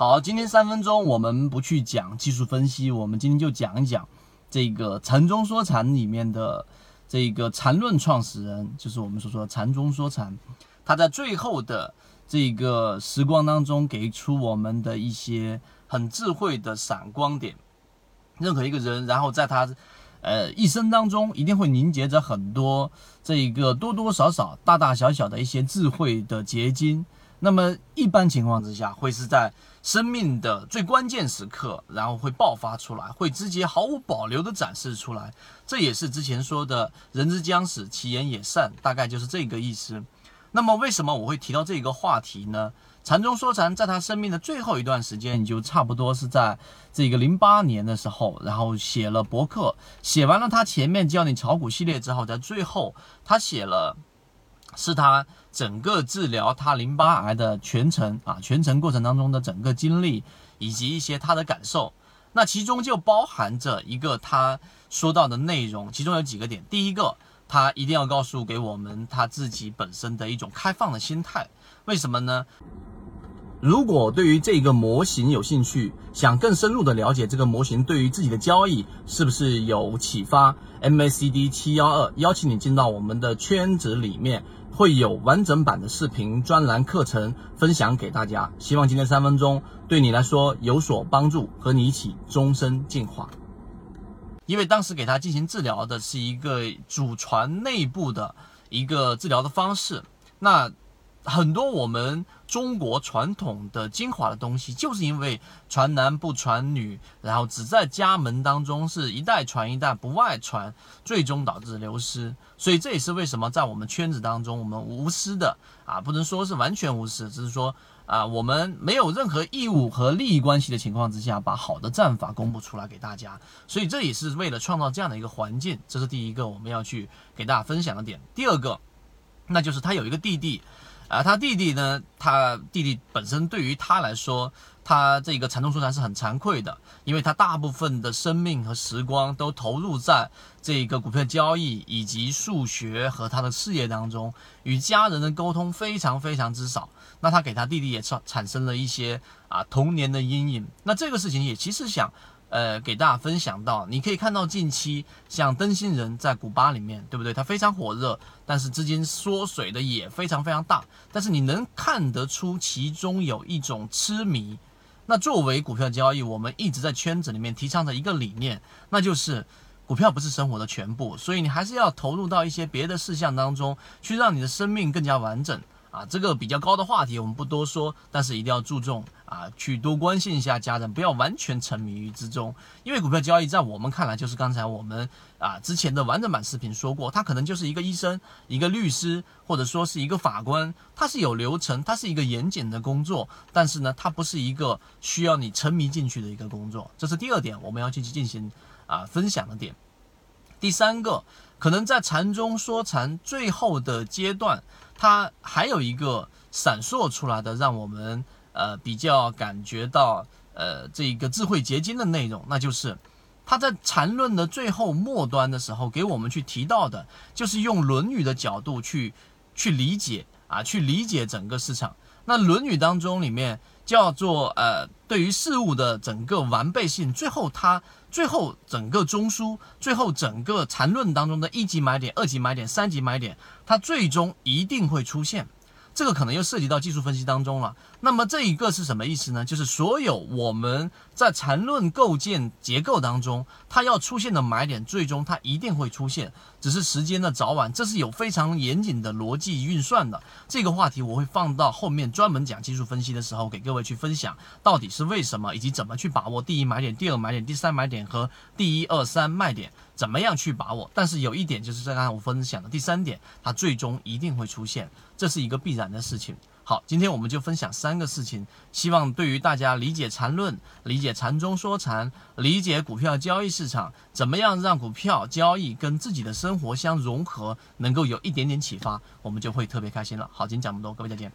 好，今天三分钟我们不去讲技术分析，我们今天就讲一讲这个禅中说禅里面的这个禅论创始人，就是我们所说的禅中说禅，他在最后的这个时光当中给出我们的一些很智慧的闪光点。任何一个人，然后在他，呃，一生当中一定会凝结着很多这一个多多少少、大大小小的一些智慧的结晶。那么一般情况之下，会是在生命的最关键时刻，然后会爆发出来，会直接毫无保留的展示出来。这也是之前说的“人之将死，其言也善”，大概就是这个意思。那么为什么我会提到这个话题呢？禅中说禅，在他生命的最后一段时间，就差不多是在这个零八年的时候，然后写了博客，写完了他前面教你炒股系列之后，在最后他写了，是他整个治疗他淋巴癌的全程啊，全程过程当中的整个经历以及一些他的感受，那其中就包含着一个他说到的内容，其中有几个点，第一个，他一定要告诉给我们他自己本身的一种开放的心态，为什么呢？如果对于这个模型有兴趣，想更深入的了解这个模型对于自己的交易是不是有启发，MACD 七幺二邀请你进到我们的圈子里面，会有完整版的视频专栏课程分享给大家。希望今天三分钟对你来说有所帮助，和你一起终身进化。因为当时给他进行治疗的是一个祖传内部的一个治疗的方式，那。很多我们中国传统的精华的东西，就是因为传男不传女，然后只在家门当中是一代传一代，不外传，最终导致流失。所以这也是为什么在我们圈子当中，我们无私的啊，不能说是完全无私，只是说啊，我们没有任何义务和利益关系的情况之下，把好的战法公布出来给大家。所以这也是为了创造这样的一个环境，这是第一个我们要去给大家分享的点。第二个，那就是他有一个弟弟。啊，他弟弟呢？他弟弟本身对于他来说，他这个禅宗说禅是很惭愧的，因为他大部分的生命和时光都投入在这个股票交易以及数学和他的事业当中，与家人的沟通非常非常之少。那他给他弟弟也产产生了一些啊童年的阴影。那这个事情也其实想。呃，给大家分享到，你可以看到近期像灯芯人在古巴里面，对不对？它非常火热，但是资金缩水的也非常非常大。但是你能看得出其中有一种痴迷。那作为股票交易，我们一直在圈子里面提倡的一个理念，那就是股票不是生活的全部，所以你还是要投入到一些别的事项当中去，让你的生命更加完整。啊，这个比较高的话题我们不多说，但是一定要注重啊，去多关心一下家人，不要完全沉迷于之中。因为股票交易在我们看来，就是刚才我们啊之前的完整版视频说过，它可能就是一个医生、一个律师，或者说是一个法官，它是有流程，它是一个严谨的工作，但是呢，它不是一个需要你沉迷进去的一个工作。这是第二点，我们要去进行啊分享的点。第三个，可能在禅中说禅最后的阶段。它还有一个闪烁出来的，让我们呃比较感觉到呃这个智慧结晶的内容，那就是他在禅论的最后末端的时候，给我们去提到的，就是用《论语》的角度去去理解啊，去理解整个市场。那《论语》当中里面叫做呃对于事物的整个完备性，最后它。最后，整个中枢，最后整个缠论当中的一级买点、二级买点、三级买点，它最终一定会出现。这个可能又涉及到技术分析当中了。那么这一个是什么意思呢？就是所有我们在缠论构建结构当中，它要出现的买点，最终它一定会出现，只是时间的早晚，这是有非常严谨的逻辑运算的。这个话题我会放到后面专门讲技术分析的时候，给各位去分享到底是为什么，以及怎么去把握第一买点、第二买点、第三买点和第一二三卖点，怎么样去把握。但是有一点就是在刚才我分享的第三点，它最终一定会出现，这是一个必然的事情。好，今天我们就分享三个事情，希望对于大家理解缠论、理解禅中说禅、理解股票交易市场，怎么样让股票交易跟自己的生活相融合，能够有一点点启发，我们就会特别开心了。好，今天讲这么多，各位再见。